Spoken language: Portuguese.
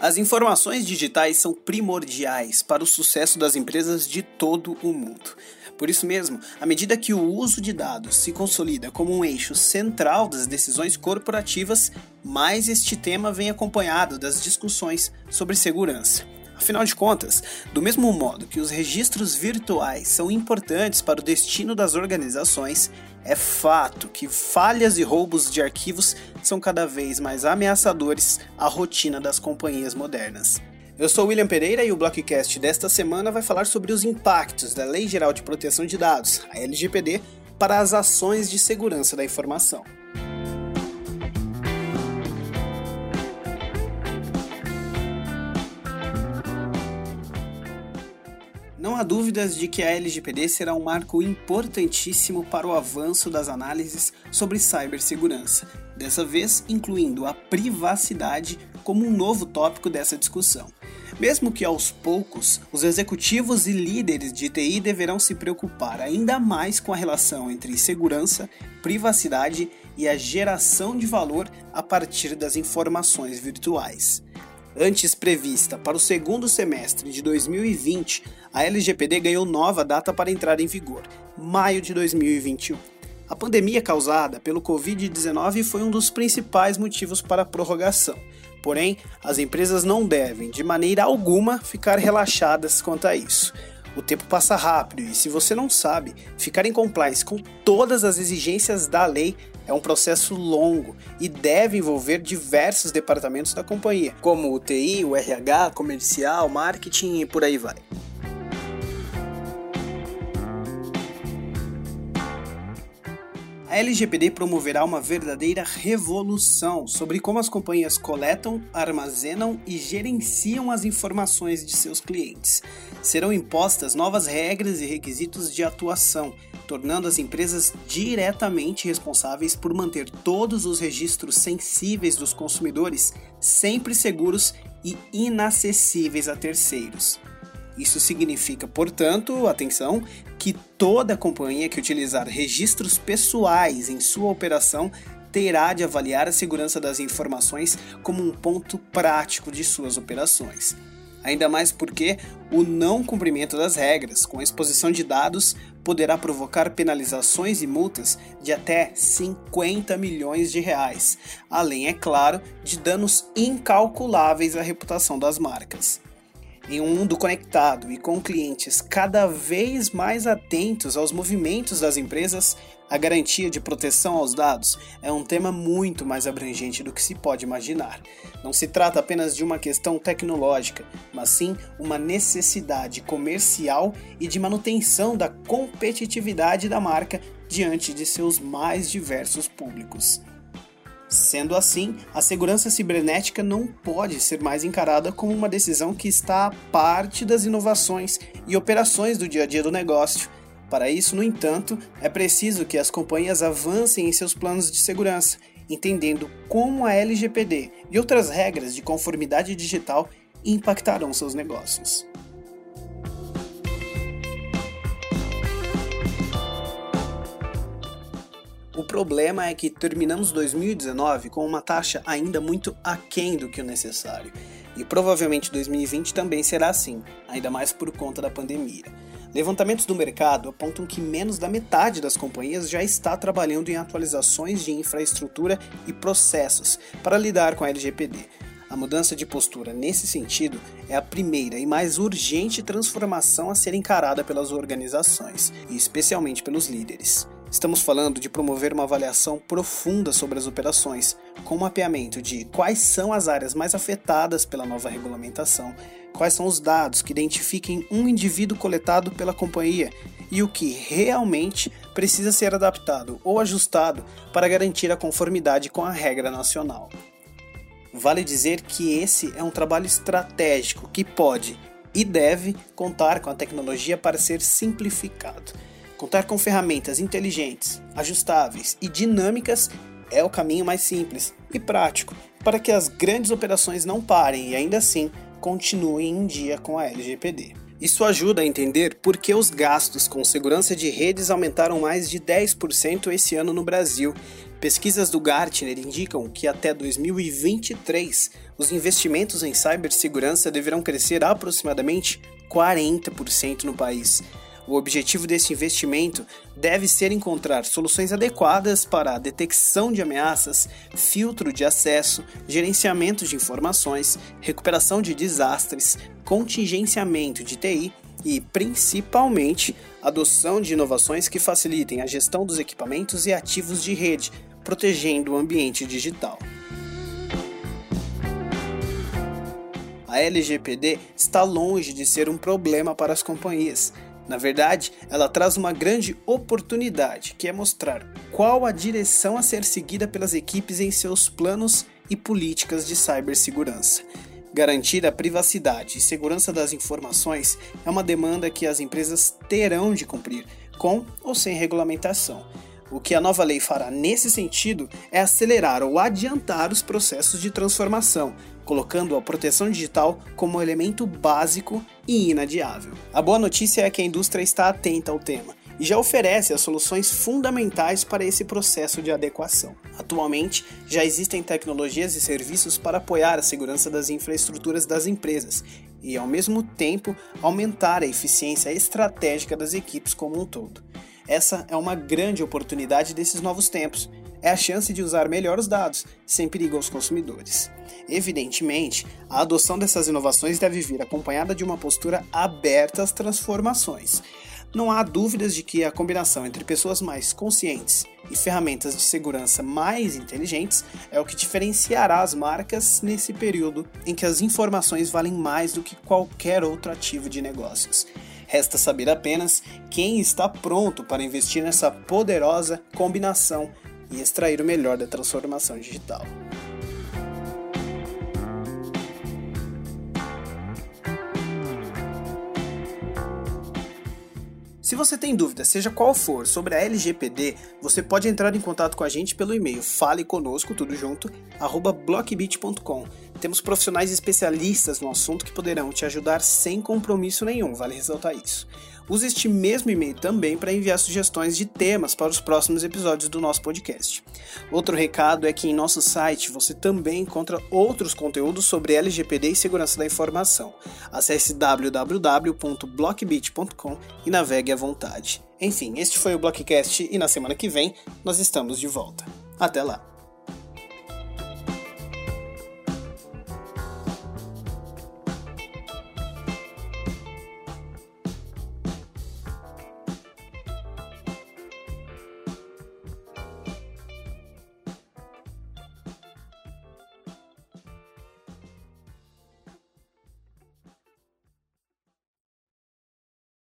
As informações digitais são primordiais para o sucesso das empresas de todo o mundo. Por isso mesmo, à medida que o uso de dados se consolida como um eixo central das decisões corporativas, mais este tema vem acompanhado das discussões sobre segurança. Afinal de contas, do mesmo modo que os registros virtuais são importantes para o destino das organizações, é fato que falhas e roubos de arquivos são cada vez mais ameaçadores à rotina das companhias modernas. Eu sou William Pereira e o Blockcast desta semana vai falar sobre os impactos da Lei Geral de Proteção de Dados, a LGPD, para as ações de segurança da informação. Há dúvidas de que a LGPD será um marco importantíssimo para o avanço das análises sobre cibersegurança, dessa vez incluindo a privacidade como um novo tópico dessa discussão. Mesmo que aos poucos, os executivos e líderes de TI deverão se preocupar ainda mais com a relação entre segurança, privacidade e a geração de valor a partir das informações virtuais. Antes prevista para o segundo semestre de 2020, a LGPD ganhou nova data para entrar em vigor, maio de 2021. A pandemia causada pelo Covid-19 foi um dos principais motivos para a prorrogação. Porém, as empresas não devem, de maneira alguma, ficar relaxadas quanto a isso. O tempo passa rápido e, se você não sabe, ficar em compliance com todas as exigências da lei é um processo longo e deve envolver diversos departamentos da companhia, como o TI, o RH, comercial, marketing e por aí vai. LGPD promoverá uma verdadeira revolução sobre como as companhias coletam, armazenam e gerenciam as informações de seus clientes. Serão impostas novas regras e requisitos de atuação, tornando as empresas diretamente responsáveis por manter todos os registros sensíveis dos consumidores sempre seguros e inacessíveis a terceiros. Isso significa, portanto, atenção, que toda companhia que utilizar registros pessoais em sua operação terá de avaliar a segurança das informações como um ponto prático de suas operações. Ainda mais porque o não cumprimento das regras com a exposição de dados poderá provocar penalizações e multas de até 50 milhões de reais, além, é claro, de danos incalculáveis à reputação das marcas. Em um mundo conectado e com clientes cada vez mais atentos aos movimentos das empresas, a garantia de proteção aos dados é um tema muito mais abrangente do que se pode imaginar. Não se trata apenas de uma questão tecnológica, mas sim uma necessidade comercial e de manutenção da competitividade da marca diante de seus mais diversos públicos. Sendo assim, a segurança cibernética não pode ser mais encarada como uma decisão que está à parte das inovações e operações do dia a dia do negócio. Para isso, no entanto, é preciso que as companhias avancem em seus planos de segurança, entendendo como a LGPD e outras regras de conformidade digital impactarão seus negócios. O problema é que terminamos 2019 com uma taxa ainda muito aquém do que o necessário. E provavelmente 2020 também será assim, ainda mais por conta da pandemia. Levantamentos do mercado apontam que menos da metade das companhias já está trabalhando em atualizações de infraestrutura e processos para lidar com a LGPD. A mudança de postura nesse sentido é a primeira e mais urgente transformação a ser encarada pelas organizações, e especialmente pelos líderes. Estamos falando de promover uma avaliação profunda sobre as operações, com mapeamento de quais são as áreas mais afetadas pela nova regulamentação, quais são os dados que identifiquem um indivíduo coletado pela companhia e o que realmente precisa ser adaptado ou ajustado para garantir a conformidade com a regra nacional. Vale dizer que esse é um trabalho estratégico que pode e deve contar com a tecnologia para ser simplificado Contar com ferramentas inteligentes, ajustáveis e dinâmicas é o caminho mais simples e prático para que as grandes operações não parem e ainda assim continuem em dia com a LGPD. Isso ajuda a entender por que os gastos com segurança de redes aumentaram mais de 10% esse ano no Brasil. Pesquisas do Gartner indicam que até 2023 os investimentos em cibersegurança deverão crescer aproximadamente 40% no país. O objetivo desse investimento deve ser encontrar soluções adequadas para a detecção de ameaças, filtro de acesso, gerenciamento de informações, recuperação de desastres, contingenciamento de TI e, principalmente, adoção de inovações que facilitem a gestão dos equipamentos e ativos de rede, protegendo o ambiente digital. A LGPD está longe de ser um problema para as companhias. Na verdade, ela traz uma grande oportunidade, que é mostrar qual a direção a ser seguida pelas equipes em seus planos e políticas de cibersegurança. Garantir a privacidade e segurança das informações é uma demanda que as empresas terão de cumprir, com ou sem regulamentação. O que a nova lei fará nesse sentido é acelerar ou adiantar os processos de transformação, colocando a proteção digital como elemento básico e inadiável. A boa notícia é que a indústria está atenta ao tema e já oferece as soluções fundamentais para esse processo de adequação. Atualmente, já existem tecnologias e serviços para apoiar a segurança das infraestruturas das empresas e, ao mesmo tempo, aumentar a eficiência estratégica das equipes como um todo. Essa é uma grande oportunidade desses novos tempos é a chance de usar melhor os dados, sem perigo aos consumidores. Evidentemente, a adoção dessas inovações deve vir acompanhada de uma postura aberta às transformações. Não há dúvidas de que a combinação entre pessoas mais conscientes e ferramentas de segurança mais inteligentes é o que diferenciará as marcas nesse período em que as informações valem mais do que qualquer outro ativo de negócios. Resta saber apenas quem está pronto para investir nessa poderosa combinação e extrair o melhor da transformação digital. Se você tem dúvida, seja qual for, sobre a LGPD, você pode entrar em contato com a gente pelo e-mail faleconosco, tudo junto, arroba blockbit.com. Temos profissionais especialistas no assunto que poderão te ajudar sem compromisso nenhum, vale ressaltar isso. Use este mesmo e-mail também para enviar sugestões de temas para os próximos episódios do nosso podcast. Outro recado é que em nosso site você também encontra outros conteúdos sobre LGPD e segurança da informação. Acesse www.blockbit.com e navegue à vontade. Enfim, este foi o Blockcast e na semana que vem nós estamos de volta. Até lá!